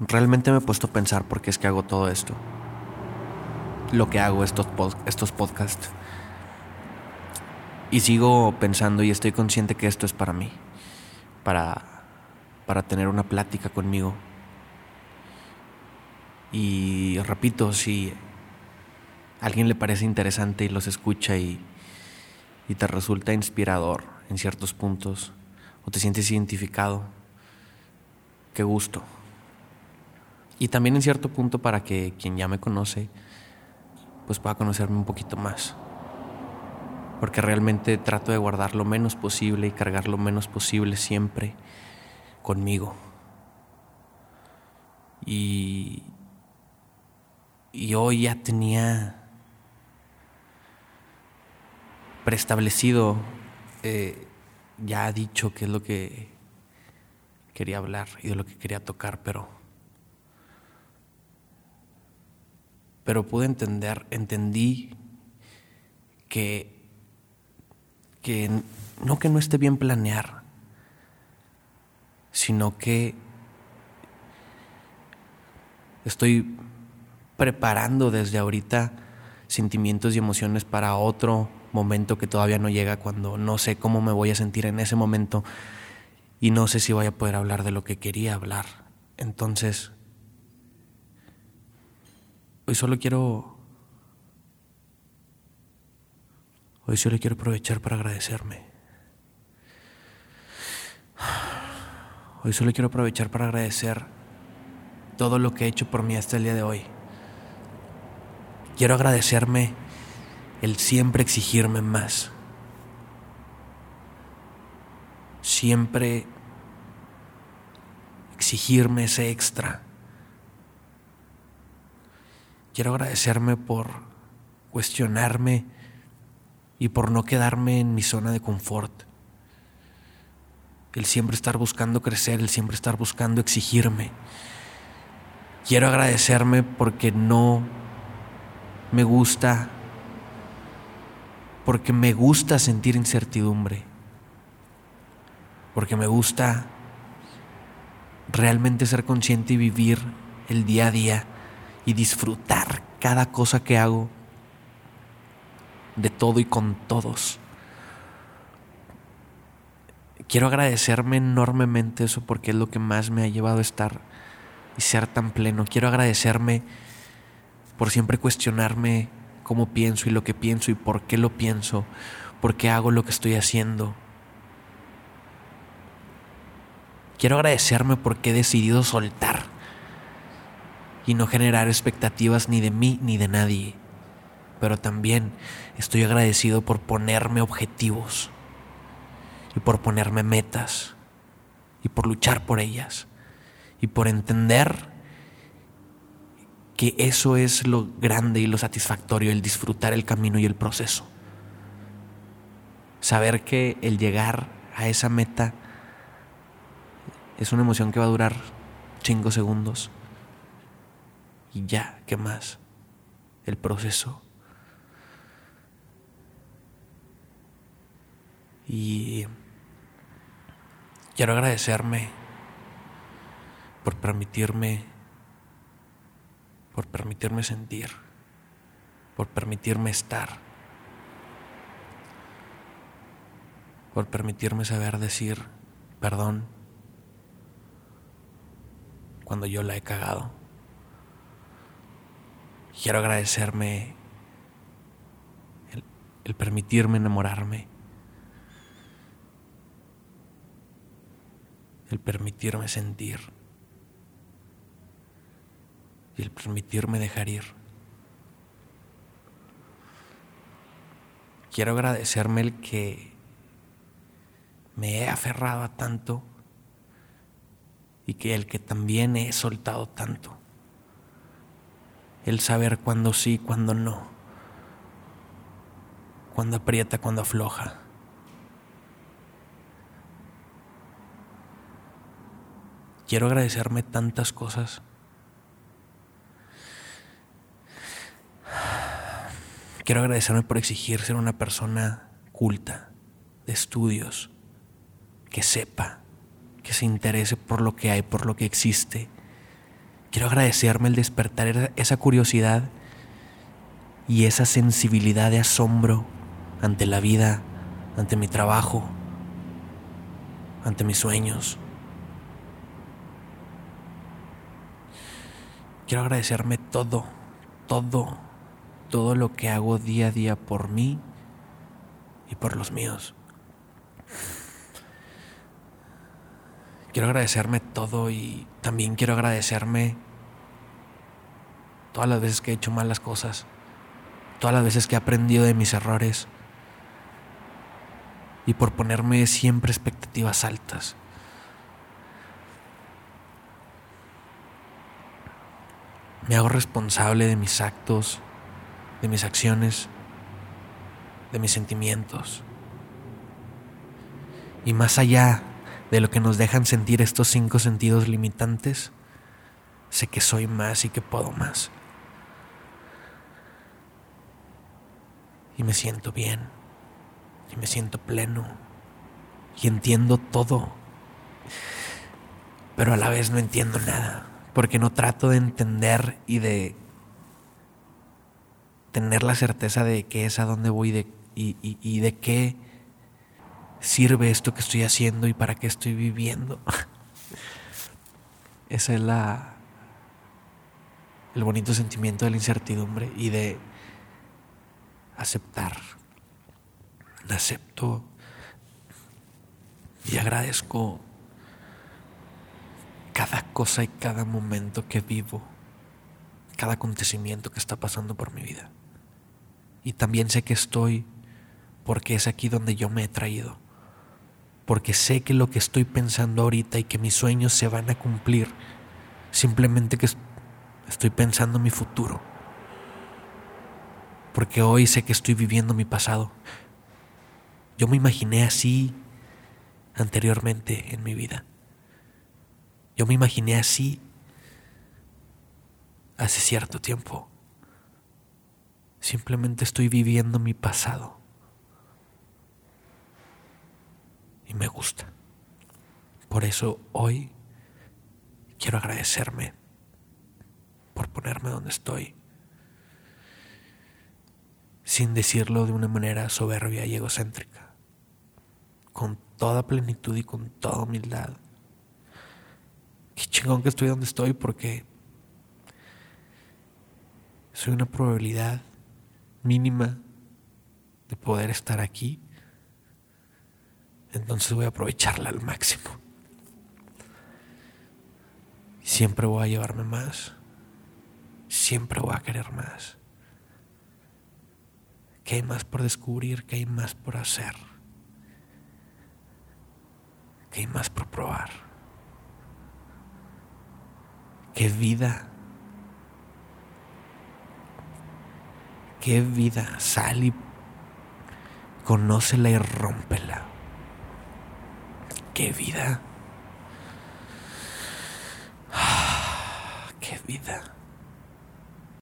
realmente me he puesto a pensar por qué es que hago todo esto. Lo que hago, estos, estos podcasts. Y sigo pensando y estoy consciente que esto es para mí. Para, para tener una plática conmigo. Y repito, si a alguien le parece interesante y los escucha y, y te resulta inspirador en ciertos puntos, o te sientes identificado, qué gusto. Y también en cierto punto para que quien ya me conoce, pues pueda conocerme un poquito más. Porque realmente trato de guardar lo menos posible y cargar lo menos posible siempre conmigo. Y, y hoy ya tenía preestablecido, eh, ya dicho qué es lo que quería hablar y de lo que quería tocar, pero pero pude entender, entendí que, que no que no esté bien planear, sino que estoy preparando desde ahorita sentimientos y emociones para otro momento que todavía no llega cuando no sé cómo me voy a sentir en ese momento y no sé si voy a poder hablar de lo que quería hablar. Entonces, Hoy solo quiero... Hoy solo quiero aprovechar para agradecerme. Hoy solo quiero aprovechar para agradecer todo lo que he hecho por mí hasta el día de hoy. Quiero agradecerme el siempre exigirme más. Siempre exigirme ese extra. Quiero agradecerme por cuestionarme y por no quedarme en mi zona de confort. El siempre estar buscando crecer, el siempre estar buscando exigirme. Quiero agradecerme porque no me gusta, porque me gusta sentir incertidumbre, porque me gusta realmente ser consciente y vivir el día a día y disfrutar cada cosa que hago de todo y con todos. Quiero agradecerme enormemente eso porque es lo que más me ha llevado a estar y ser tan pleno. Quiero agradecerme por siempre cuestionarme cómo pienso y lo que pienso y por qué lo pienso, por qué hago lo que estoy haciendo. Quiero agradecerme porque he decidido soltar y no generar expectativas ni de mí ni de nadie. Pero también estoy agradecido por ponerme objetivos y por ponerme metas y por luchar por ellas y por entender que eso es lo grande y lo satisfactorio, el disfrutar el camino y el proceso. Saber que el llegar a esa meta es una emoción que va a durar cinco segundos y ya, ¿qué más? El proceso. Y quiero agradecerme por permitirme, por permitirme sentir, por permitirme estar, por permitirme saber decir perdón cuando yo la he cagado. Quiero agradecerme el, permitirme enamorarme, el permitirme sentir. Y el permitirme dejar ir. Quiero agradecerme el que me he aferrado a tanto y que el que también he soltado tanto el saber cuándo sí, cuándo no, cuándo aprieta, cuándo afloja. Quiero agradecerme tantas cosas. Quiero agradecerme por exigir ser una persona culta, de estudios, que sepa, que se interese por lo que hay, por lo que existe, Quiero agradecerme el despertar esa curiosidad y esa sensibilidad de asombro ante la vida, ante mi trabajo, ante mis sueños. Quiero agradecerme todo, todo, todo lo que hago día a día por mí y por los míos. Quiero agradecerme todo y también quiero agradecerme todas las veces que he hecho malas cosas, todas las veces que he aprendido de mis errores y por ponerme siempre expectativas altas. Me hago responsable de mis actos, de mis acciones, de mis sentimientos. Y más allá de lo que nos dejan sentir estos cinco sentidos limitantes, sé que soy más y que puedo más. Y me siento bien, y me siento pleno, y entiendo todo, pero a la vez no entiendo nada porque no trato de entender y de tener la certeza de qué es a dónde voy de, y, y de qué sirve esto que estoy haciendo y para qué estoy viviendo. Esa es la el bonito sentimiento de la incertidumbre y de aceptar. Acepto y agradezco cada cosa y cada momento que vivo, cada acontecimiento que está pasando por mi vida. Y también sé que estoy porque es aquí donde yo me he traído, porque sé que lo que estoy pensando ahorita y que mis sueños se van a cumplir, simplemente que estoy pensando mi futuro, porque hoy sé que estoy viviendo mi pasado. Yo me imaginé así anteriormente en mi vida. Yo me imaginé así hace cierto tiempo. Simplemente estoy viviendo mi pasado. Y me gusta. Por eso hoy quiero agradecerme por ponerme donde estoy. Sin decirlo de una manera soberbia y egocéntrica. Con toda plenitud y con toda humildad qué chingón que estoy donde estoy porque soy una probabilidad mínima de poder estar aquí. Entonces voy a aprovecharla al máximo. Siempre voy a llevarme más. Siempre voy a querer más. Que hay más por descubrir, que hay más por hacer. Que hay más por probar. Qué vida. Qué vida. Sal y conócela y rómpela. Qué vida. Qué vida.